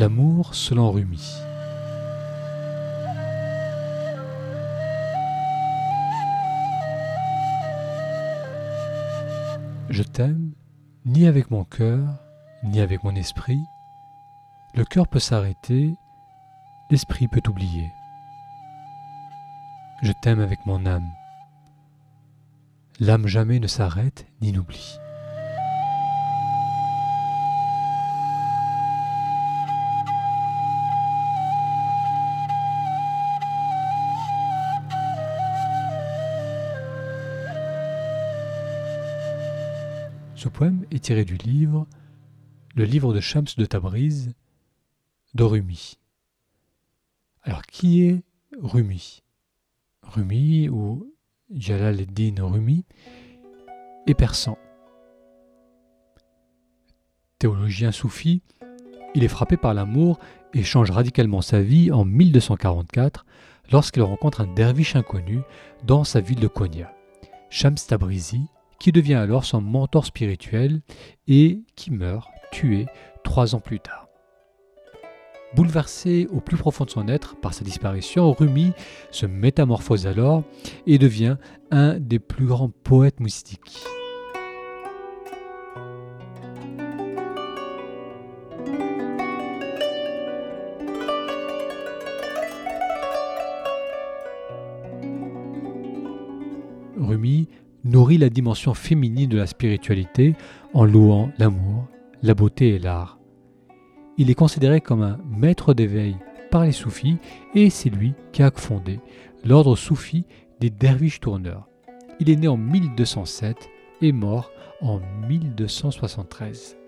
L'amour selon Rumi. Je t'aime ni avec mon cœur, ni avec mon esprit. Le cœur peut s'arrêter, l'esprit peut oublier. Je t'aime avec mon âme. L'âme jamais ne s'arrête ni n'oublie. Ce poème est tiré du livre Le livre de Shams de Tabriz de Rumi. Alors qui est Rumi? Rumi ou Jalal din Rumi est persan. Théologien soufi, il est frappé par l'amour et change radicalement sa vie en 1244 lorsqu'il rencontre un derviche inconnu dans sa ville de Konya, Shams Tabrizi, qui devient alors son mentor spirituel et qui meurt tué trois ans plus tard. Bouleversé au plus profond de son être par sa disparition, Rumi se métamorphose alors et devient un des plus grands poètes mystiques. Rumi nourrit la dimension féminine de la spiritualité en louant l'amour, la beauté et l'art. Il est considéré comme un maître d'éveil par les soufis et c'est lui qui a fondé l'ordre soufi des derviches tourneurs. Il est né en 1207 et mort en 1273.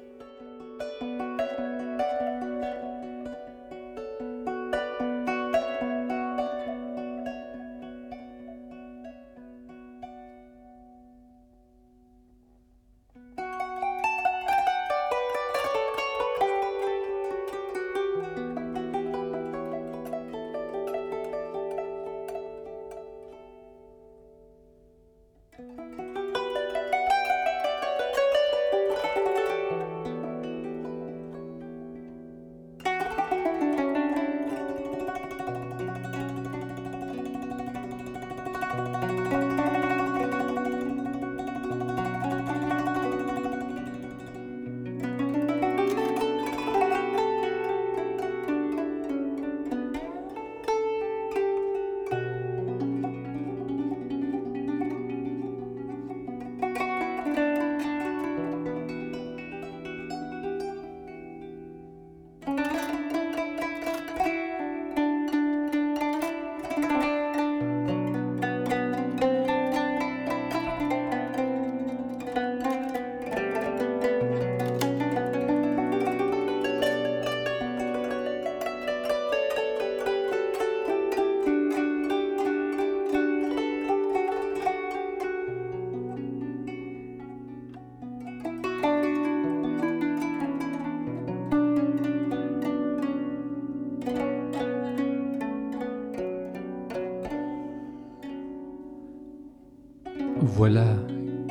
Voilà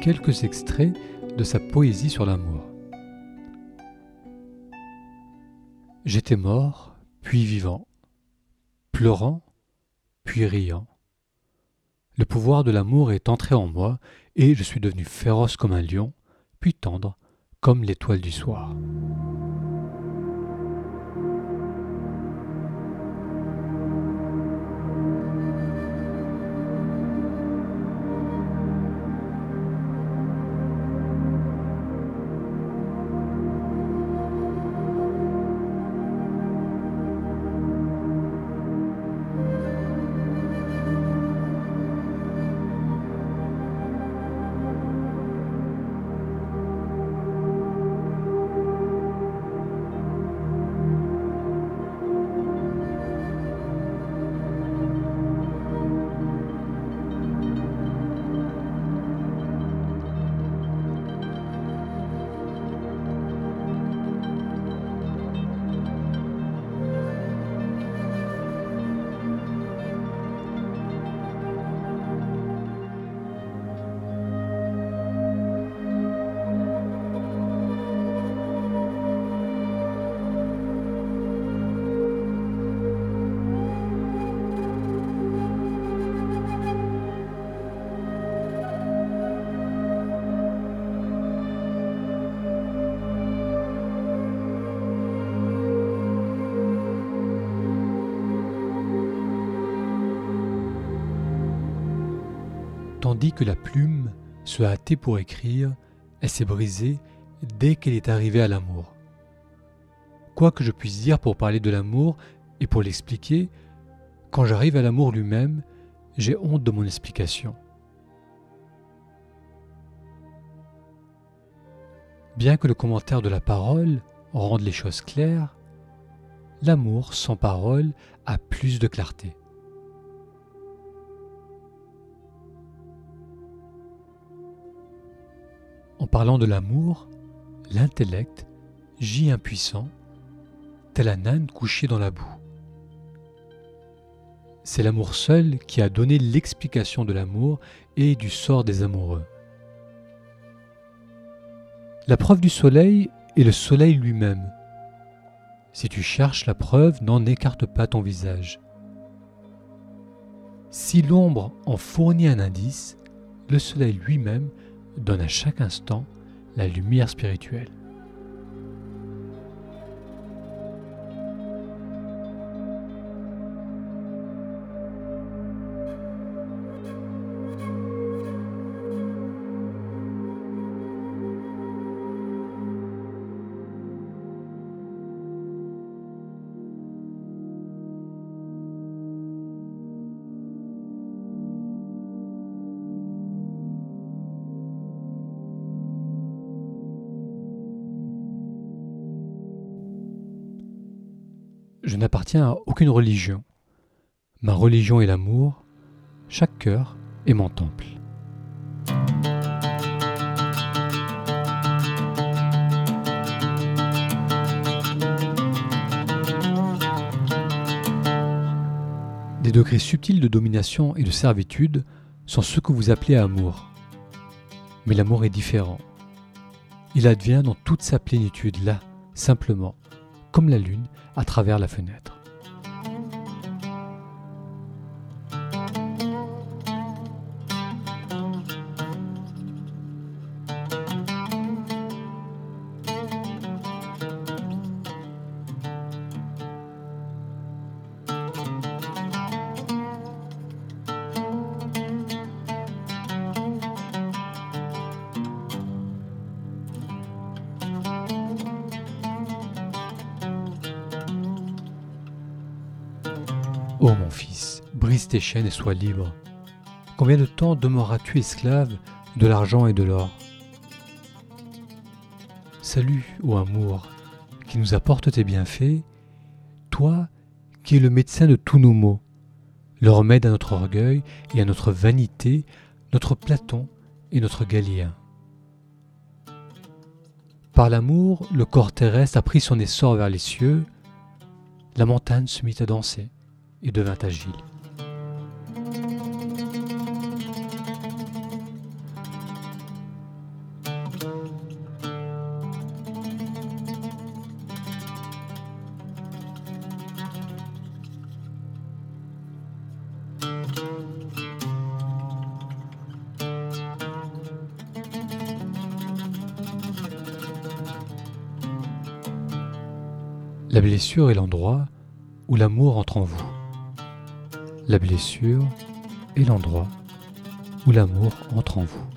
quelques extraits de sa poésie sur l'amour. J'étais mort, puis vivant, pleurant, puis riant. Le pouvoir de l'amour est entré en moi, et je suis devenu féroce comme un lion, puis tendre comme l'étoile du soir. Tandis que la plume se hâtait pour écrire, elle s'est brisée dès qu'elle est arrivée à l'amour. Quoi que je puisse dire pour parler de l'amour et pour l'expliquer, quand j'arrive à l'amour lui-même, j'ai honte de mon explication. Bien que le commentaire de la parole rende les choses claires, l'amour sans parole a plus de clarté. En parlant de l'amour, l'intellect gît impuissant, tel un âne couché dans la boue. C'est l'amour seul qui a donné l'explication de l'amour et du sort des amoureux. La preuve du soleil est le soleil lui-même. Si tu cherches la preuve, n'en écarte pas ton visage. Si l'ombre en fournit un indice, le soleil lui-même donne à chaque instant la lumière spirituelle. Je n'appartiens à aucune religion. Ma religion est l'amour, chaque cœur est mon temple. Des degrés subtils de domination et de servitude sont ceux que vous appelez amour. Mais l'amour est différent. Il advient dans toute sa plénitude là, simplement, comme la lune à travers la fenêtre. Ô mon fils, brise tes chaînes et sois libre. Combien de temps demeureras-tu esclave de l'argent et de l'or? Salut, ô amour, qui nous apporte tes bienfaits, toi qui es le médecin de tous nos maux, le remède à notre orgueil et à notre vanité, notre Platon et notre Galien. Par l'amour, le corps terrestre a pris son essor vers les cieux, la montagne se mit à danser et devint agile. La blessure est l'endroit où l'amour entre en vous. La blessure est l'endroit où l'amour entre en vous.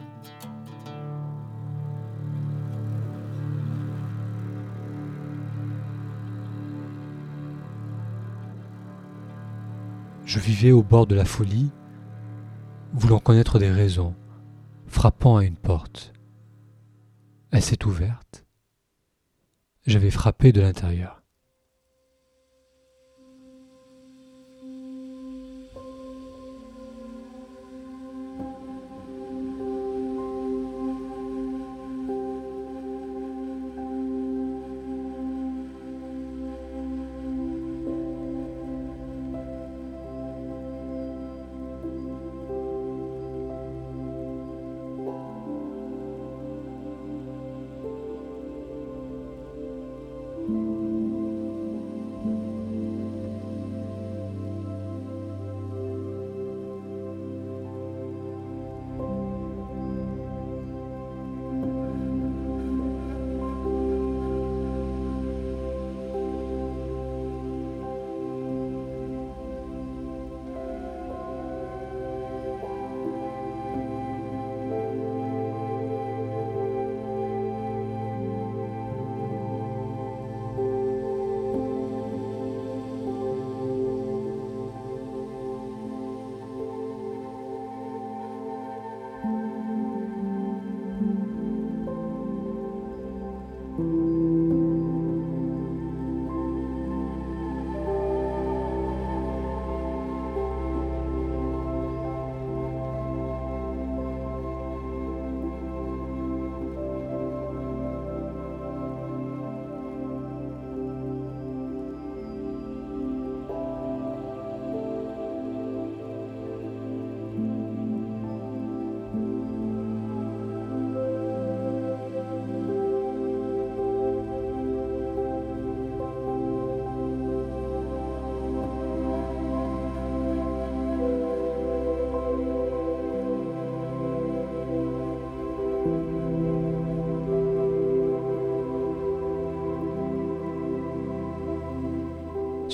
Je vivais au bord de la folie, voulant connaître des raisons, frappant à une porte. Elle s'est ouverte. J'avais frappé de l'intérieur.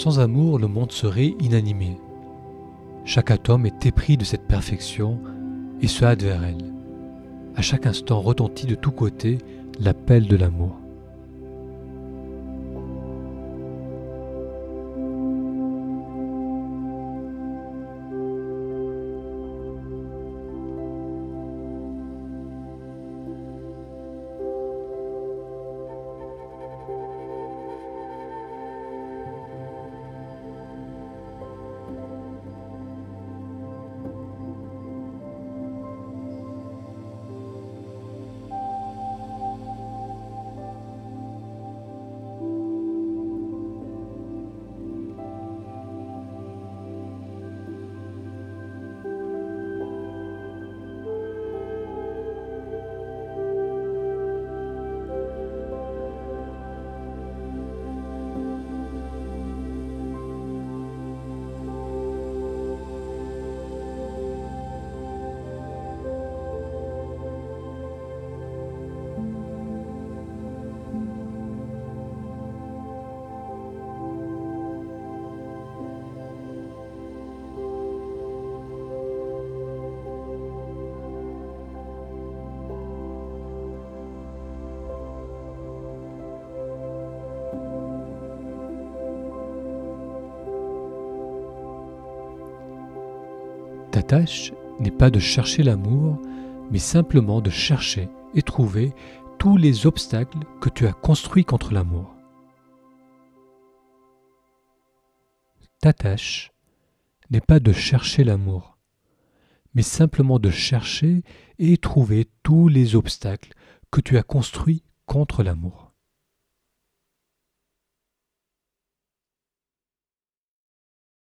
Sans amour, le monde serait inanimé. Chaque atome est épris de cette perfection et se hâte vers elle. À chaque instant retentit de tous côtés l'appel de l'amour. Ta tâche n'est pas de chercher l'amour, mais simplement de chercher et trouver tous les obstacles que tu as construits contre l'amour. Ta tâche n'est pas de chercher l'amour, mais simplement de chercher et trouver tous les obstacles que tu as construits contre l'amour.